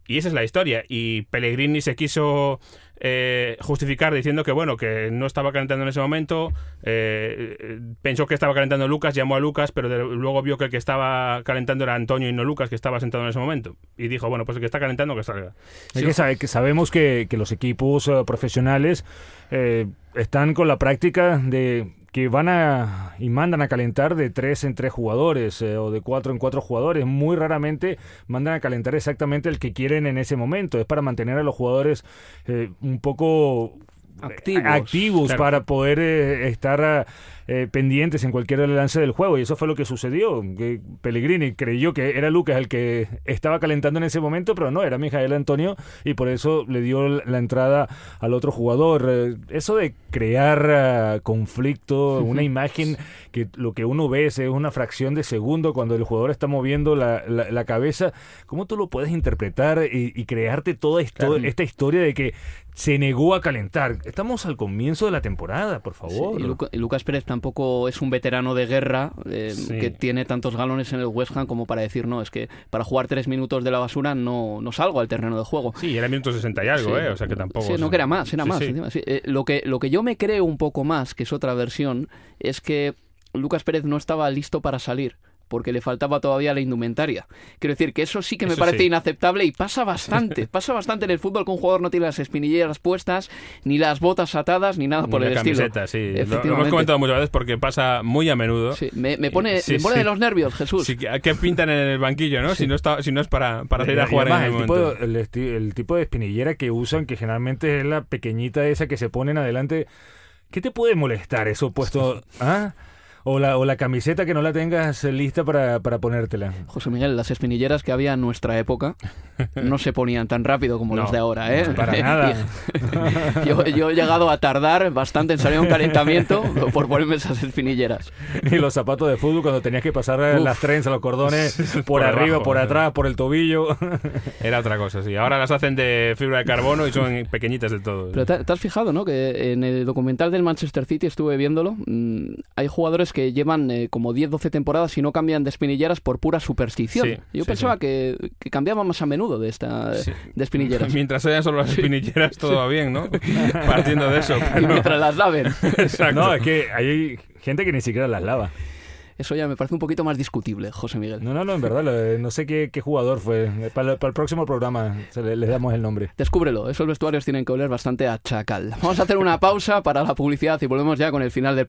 Y esa es la historia. Y Pellegrini se quiso eh, justificar diciendo que bueno, que no estaba calentando en ese momento. eh, eh, pensó que estaba calentando Lucas, llamó a Lucas, pero de- luego vio que el que estaba calentando era Antonio y no Lucas, que estaba sentado en ese momento. Y dijo, bueno, pues el que está calentando que salga. Es Sí, que, sabe- que sabemos que, que los equipos eh, profesionales eh, están con la práctica de que van a y mandan a calentar de tres en tres jugadores eh, o de cuatro en cuatro jugadores. Muy raramente mandan a calentar exactamente el que quieren en ese momento. Es para mantener a los jugadores eh, un poco Activos. activos Claro. para poder eh, estar ah, eh, pendientes en cualquier lance del juego y eso fue lo que sucedió que Pellegrini creyó que era Lucas el que estaba calentando en ese momento pero no era Mijael Antonio y por eso le dio la entrada al otro jugador Eh, eso de crear ah, conflicto una imagen que lo que uno ve es una fracción de segundo cuando el jugador está moviendo la, la- la cabeza ¿cómo tú lo puedes interpretar y, y crearte toda esto- Claro. esta historia de que se negó a calentar. Estamos al comienzo de la temporada, por favor. y, Luca- y Lucas Pérez tampoco es un veterano de guerra eh, Sí. que tiene tantos galones en el West Ham como para decir, no, es que para jugar tres minutos de la basura no, no salgo al terreno de juego. Sí, era minuto 60 y algo, Sí. ¿eh? O sea que tampoco... Sí, no que era más, era más. Eh, lo, que, lo que yo me creo un poco más, que es otra versión, es que Lucas Pérez no estaba listo para salir porque le faltaba todavía la indumentaria. Quiero decir que eso sí que me Eso parece sí. inaceptable y pasa bastante. pasa bastante en el fútbol que un jugador no tiene las espinilleras puestas, ni las botas atadas, ni nada por Ni el la estilo. camiseta, sí. Lo- Lo, hemos comentado muchas veces porque pasa muy a menudo. Sí, me, me pone, Sí, me pone sí. de los nervios, Jesús. Sí, que- ¿Qué pintan en el banquillo, no? Si no está, si no es para, para salir a jugar en el el, tipo momento. el tipo de espinillera que usan, que generalmente es la pequeñita esa que se ponen adelante, ¿qué te puede molestar eso puesto? ¿Ah? O la, o la camiseta que no la tengas lista para, para ponértela. José Miguel, las espinilleras que había en nuestra época no se ponían tan rápido como No, los de ahora, ¿eh? para nada. Yo, yo he llegado a tardar bastante en salir a un calentamiento por ponerme esas espinilleras. Y los zapatos de fútbol cuando tenías que pasar eh, Uf. las trenzas, los cordones, por, Por arriba, abajo, por atrás, por el tobillo. Era otra cosa, sí. Ahora las hacen de fibra de carbono y son pequeñitas de todo. Pero te, te has fijado, ¿no? Que en el documental del Manchester City estuve viéndolo. mm, hay jugadores que llevan eh, como 10-12 temporadas y no cambian de espinilleras por pura superstición. Sí, Yo sí, pensaba sí. Que, que cambiaban más a menudo de esta de espinilleras. Mientras sean solo las espinilleras, todo va bien, ¿no? Partiendo de eso. Y mientras las laven. Exacto. No, es que hay gente que ni siquiera las lava. Eso ya me parece un poquito más discutible, José Miguel. No, no, no, en verdad, no sé qué, jugador fue. Para, el próximo programa le, les damos el nombre. Descúbrelo, esos vestuarios tienen que oler bastante a chacal. Vamos a hacer una pausa para la publicidad y volvemos ya con el final del...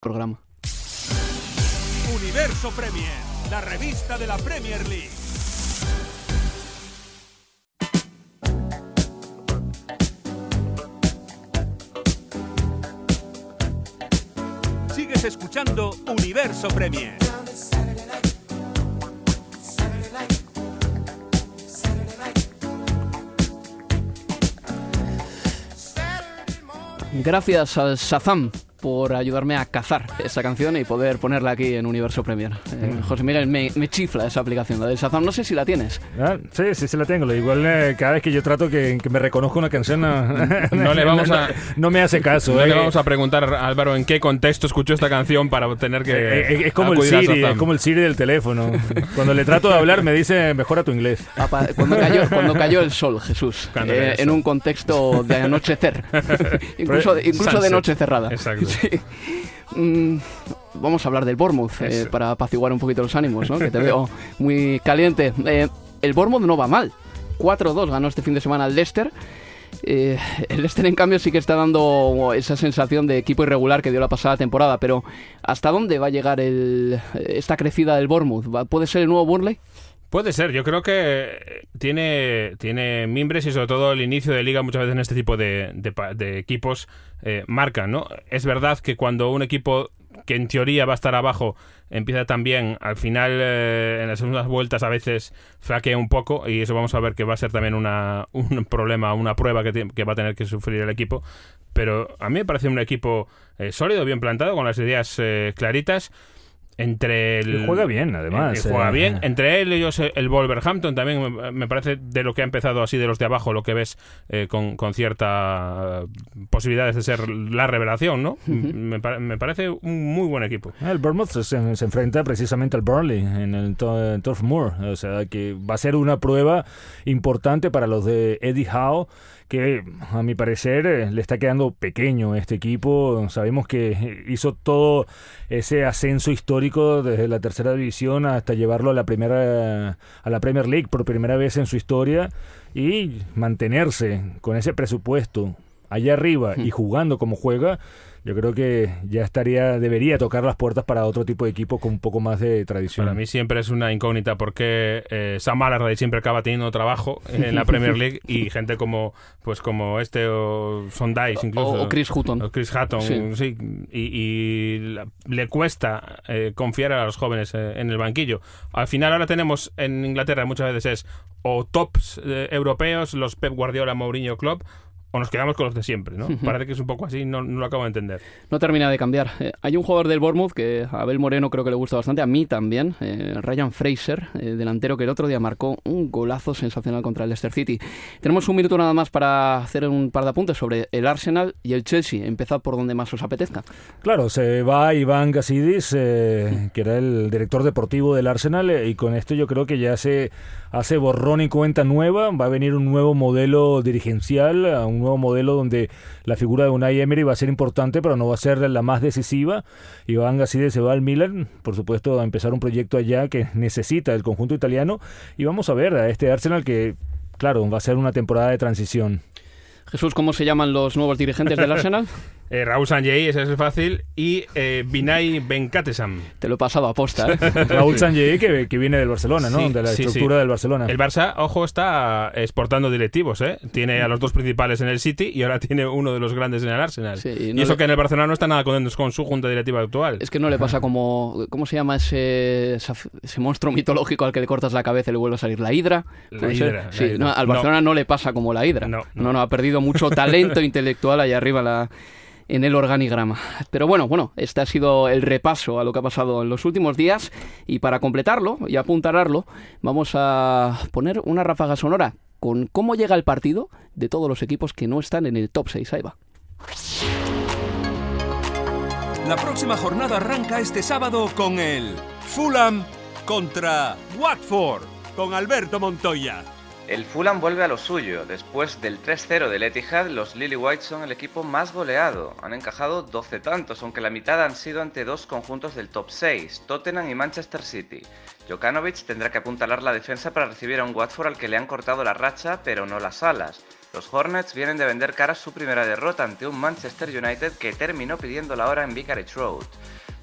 Programa. Universo Premier, la revista de la Premier League. Sigues escuchando Universo Premier. Gracias al Shazam por ayudarme a cazar esa canción y poder ponerla aquí en Universo Premier. Eh, Mm. José Miguel, me, me chifla esa aplicación, la del Shazam. No sé si la tienes. Ah, sí, sí, sí la tengo. Igual eh, cada vez que yo trato que, que me reconozca una canción, no, No le vamos a- no me hace caso. No eh. le vamos a preguntar Álvaro en qué contexto escuchó esta canción para tener que. Eh, eh, es como el Siri, es como el Siri del teléfono. Cuando le trato de hablar me dice mejora tu inglés. Papá, cuando, cayó, cuando cayó el sol, Jesús, eh, en un contexto de anochecer, incluso, de- incluso de noche cerrada. Exacto. Sí. Mm, vamos a hablar del Bournemouth eh, para apaciguar un poquito los ánimos, ¿no? que te veo muy caliente. Eh, el Bournemouth no va mal. 4-2 ganó este fin de semana al Leicester. Eh, el Leicester, en cambio, sí que está dando esa sensación de equipo irregular que dio la pasada temporada. Pero, ¿hasta dónde va a llegar el- esta crecida del Bournemouth? ¿Va- ¿Puede ser el nuevo Burnley? Puede ser, yo creo que tiene, tiene mimbres y sobre todo el inicio de liga muchas veces en este tipo de, de equipos eh, marcan, ¿no? Es verdad que cuando un equipo que en teoría va a estar abajo empieza también, al final eh, en las segundas vueltas a veces flaquea un poco y eso vamos a ver que va a ser también una, un problema, una prueba que, que va a tener que sufrir el equipo. Pero a mí me parece un equipo eh, sólido, bien plantado, con las ideas eh, claritas. Entre el, juega bien, además, eh, juega eh. bien. Entre él y ellos, eh, el Wolverhampton también me- parece de lo que ha empezado así de los de abajo, lo que ves eh, con, con cierta eh, posibilidades de ser la revelación, ¿no? me, pa- me parece un muy buen equipo. El Bournemouth se, se enfrenta precisamente al Burnley en el en Turf Moor, o sea que va a ser una prueba importante para los de Eddie Howe, que a mi parecer eh, le está quedando pequeño este equipo. Sabemos que hizo todo ese ascenso histórico desde la tercera división hasta llevarlo a la primera a la Premier League por primera vez en su historia y mantenerse con ese presupuesto allá arriba y jugando como juega, yo creo que ya estaría, debería tocar las puertas para otro tipo de equipo con un poco más de tradición. Para mí siempre es una incógnita porque eh, Sam Allardyce siempre acaba teniendo trabajo en la Premier League y gente como pues como este o Sondice incluso o Chris Hutton. o Chris Hutton Sí. sí, y, y la- le cuesta eh, confiar a los jóvenes eh, en el banquillo. Al final ahora tenemos en Inglaterra muchas veces es o tops eh, europeos, los Pep Guardiola, Mourinho Club o nos quedamos con los de siempre, ¿no? Parece que es un poco así, no, no lo acabo de entender. No termina de cambiar. Eh, hay un jugador del Bournemouth que a Abel Moreno creo que le gusta bastante, a mí también, eh, Ryan Fraser, eh, delantero que el otro día marcó un golazo sensacional contra el Leicester City. Tenemos un minuto nada más para hacer un par de apuntes sobre el Arsenal y el Chelsea. Empezad por donde más os apetezca. Claro, se va Iván Gasidis, eh, que era el director deportivo del Arsenal, eh, y con esto yo creo que ya se hace borrón y cuenta nueva. Va a venir un nuevo modelo dirigencial, a un nuevo modelo donde la figura de Unai Emery va a ser importante, pero no va a ser la más decisiva. Iván Gasidis se va al Milan, por supuesto, a empezar un proyecto allá que necesita el conjunto italiano. Y vamos a ver a este Arsenal que, claro, va a ser una temporada de transición. Jesús, ¿cómo se llaman los nuevos dirigentes del Arsenal? Eh, Raúl Sanjay, ese es el fácil, y eh, Vinay Venkatesam. Te lo he pasado a posta, ¿eh? Raúl Sanjay, que, que viene del Barcelona, ¿no? Sí, de la sí, estructura sí. del Barcelona. El Barça, ojo, está exportando directivos, ¿eh? Tiene a los dos principales en el City y ahora tiene uno de los grandes en el Arsenal. Sí, y y no eso le- que en el Barcelona no está nada contentos con su junta directiva actual. Es que no le pasa como. ¿Cómo se llama ese, ese monstruo mitológico al que le cortas la cabeza y le vuelve a salir? ¿La hidra? La hidra, la Sí, hidra. no, al No. Barcelona no. le pasa como la hidra. No, no, ha perdido mucho talento intelectual allá arriba la- en el organigrama. Pero bueno, bueno, este ha sido el repaso a lo que ha pasado en los últimos días. Y para completarlo y apuntalarlo, vamos a poner una ráfaga sonora con cómo llega el partido de todos los equipos que no están en el top 6. Ahí va. La próxima jornada arranca este sábado con el Fulham contra Watford, con Alberto Montoya. El Fulham vuelve a lo suyo. Después del 3-0 del Etihad, los Lily White son el equipo más goleado. Han encajado 12 tantos, aunque la mitad han sido ante dos conjuntos del top 6, Tottenham y Manchester City. Jokanovic tendrá que apuntalar la defensa para recibir a un Watford al que le han cortado la racha, pero no las alas. Los Hornets vienen de vender cara su primera derrota ante un Manchester United que terminó pidiendo la hora en Vicarage Road.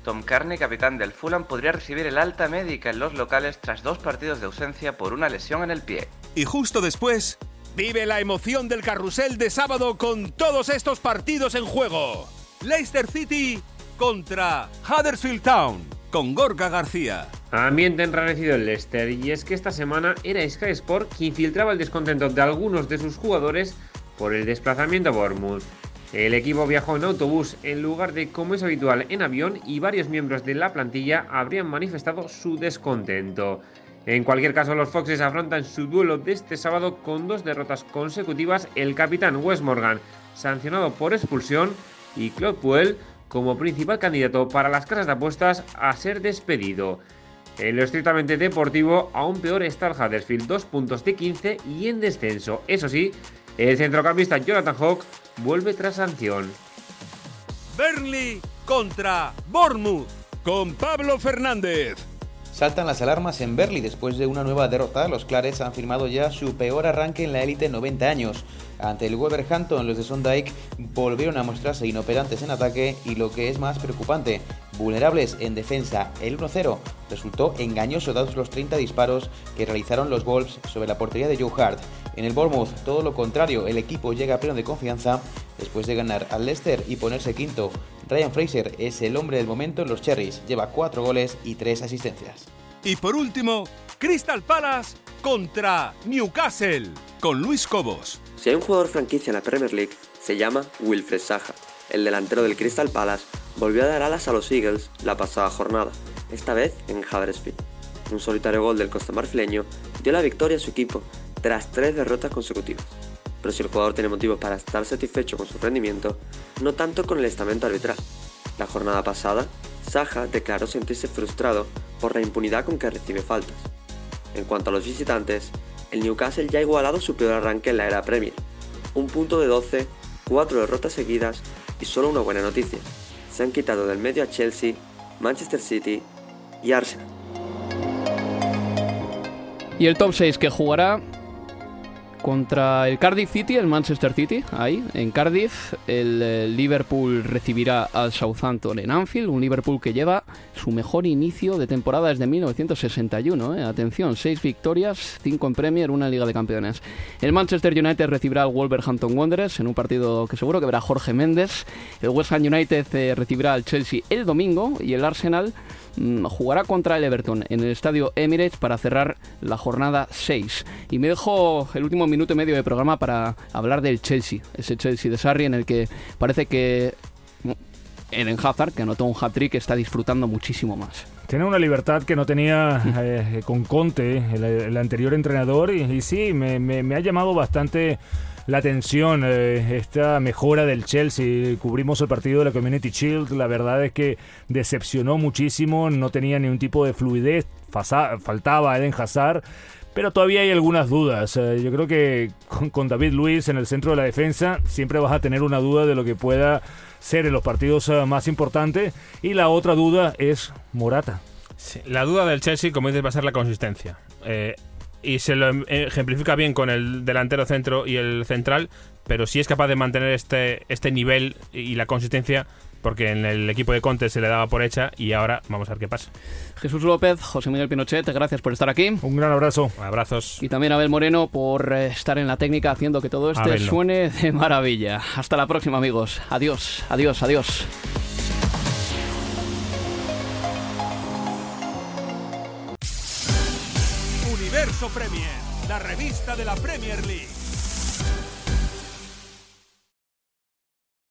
Tom Carney, capitán del Fulham, podría recibir el alta médica en los locales tras dos partidos de ausencia por una lesión en el pie. Y justo después, vive la emoción del carrusel de sábado con todos estos partidos en juego. Leicester City contra Huddersfield Town, con Gorka García. Ambiente enrarecido en Leicester y es que esta semana era Sky Sport quien filtraba el descontento de algunos de sus jugadores por el desplazamiento a Bournemouth. El equipo viajó en autobús en lugar de, como es habitual, en avión y varios miembros de la plantilla habrían manifestado su descontento. En cualquier caso, los Foxes afrontan su duelo de este sábado con dos derrotas consecutivas, el capitán Wes Morgan sancionado por expulsión y Claude Puel como principal candidato para las casas de apuestas a ser despedido. En lo estrictamente deportivo, aún peor está el Huddersfield, 2 puntos de 15 y en descenso. Eso sí, el centrocampista Jonathan Hawk vuelve tras sanción. Burnley contra Bournemouth, con Pablo Fernández. Saltan las alarmas en Berley después de una nueva derrota. Los Clares han firmado ya su peor arranque en la élite en 90 años. Ante el Wolverhampton, los de Sondike volvieron a mostrarse inoperantes en ataque y lo que es más preocupante, vulnerables en defensa. El 1-0 resultó engañoso dados los 30 disparos que realizaron los Wolves sobre la portería de Joe Hart. En el Bournemouth, todo lo contrario, el equipo llega pleno de confianza después de ganar al Leicester y ponerse quinto. Ryan Fraser es el hombre del momento en los Cherries, lleva 4 goles y 3 asistencias. Y por último, Crystal Palace contra Newcastle, con Luis Cobos. Si hay un jugador franquicia en la Premier League, se llama Wilfred Saha. El delantero del Crystal Palace volvió a dar alas a los Eagles la pasada jornada, esta vez en Huddersfield. Un solitario gol del costamarfileño dio la victoria a su equipo tras tres derrotas consecutivas. Pero si el jugador tiene motivos para estar satisfecho con su rendimiento, no tanto con el estamento arbitral. La jornada pasada, Saha declaró sentirse frustrado por la impunidad con que recibe faltas. En cuanto a los visitantes, el Newcastle ya ha igualado su peor arranque en la era Premier. Un punto de 12, cuatro derrotas seguidas y solo una buena noticia. Se han quitado del medio a Chelsea, Manchester City y Arsenal. Y el top 6 que jugará contra el Cardiff City, el Manchester City, ahí, en Cardiff. El eh, Liverpool recibirá al Southampton en Anfield, un Liverpool que lleva su mejor inicio de temporada desde 1961. eh. Atención, 6 victorias, 5 en Premier, una Liga de Campeones. El Manchester United recibirá al Wolverhampton Wanderers en un partido que seguro que verá Jorge Méndez. El West Ham United eh, recibirá al Chelsea el domingo y el Arsenal mm, jugará contra el Everton en el estadio Emirates para cerrar la jornada 6. Y me dejo el último minuto y medio de programa para hablar del Chelsea, ese Chelsea de Sarri en el que parece que mm, Eden Hazard, que anotó un hat-trick, está disfrutando muchísimo más. Tiene una libertad que no tenía eh, con Conte, el, el anterior entrenador, y, y sí, me, me- me ha llamado bastante la atención eh, esta mejora del Chelsea. Cubrimos el partido de la Community Shield, la verdad es que decepcionó muchísimo, no tenía ningún tipo de fluidez, faltaba Eden Hazard. Pero todavía hay algunas dudas. Eh, yo creo que con, David Luis en el centro de la defensa siempre vas a tener una duda de lo que pueda ser en los partidos eh, más importantes. Y la otra duda es Morata. La duda del Chelsea, como dices, va a ser la consistencia. Eh, y se lo em- ejemplifica bien con el delantero centro y el central, pero si es capaz de mantener este, este nivel y la consistencia, porque en el equipo de Conte se le daba por hecha y ahora vamos a ver qué pasa. Jesús López, José Miguel Pinochet, gracias por estar aquí. Un gran abrazo. Abrazos. Y también Abel Moreno por eh, estar en la técnica haciendo que todo este suene de maravilla. Hasta la próxima, amigos. Adiós, adiós, adiós. Universo Premier, la revista de la Premier League.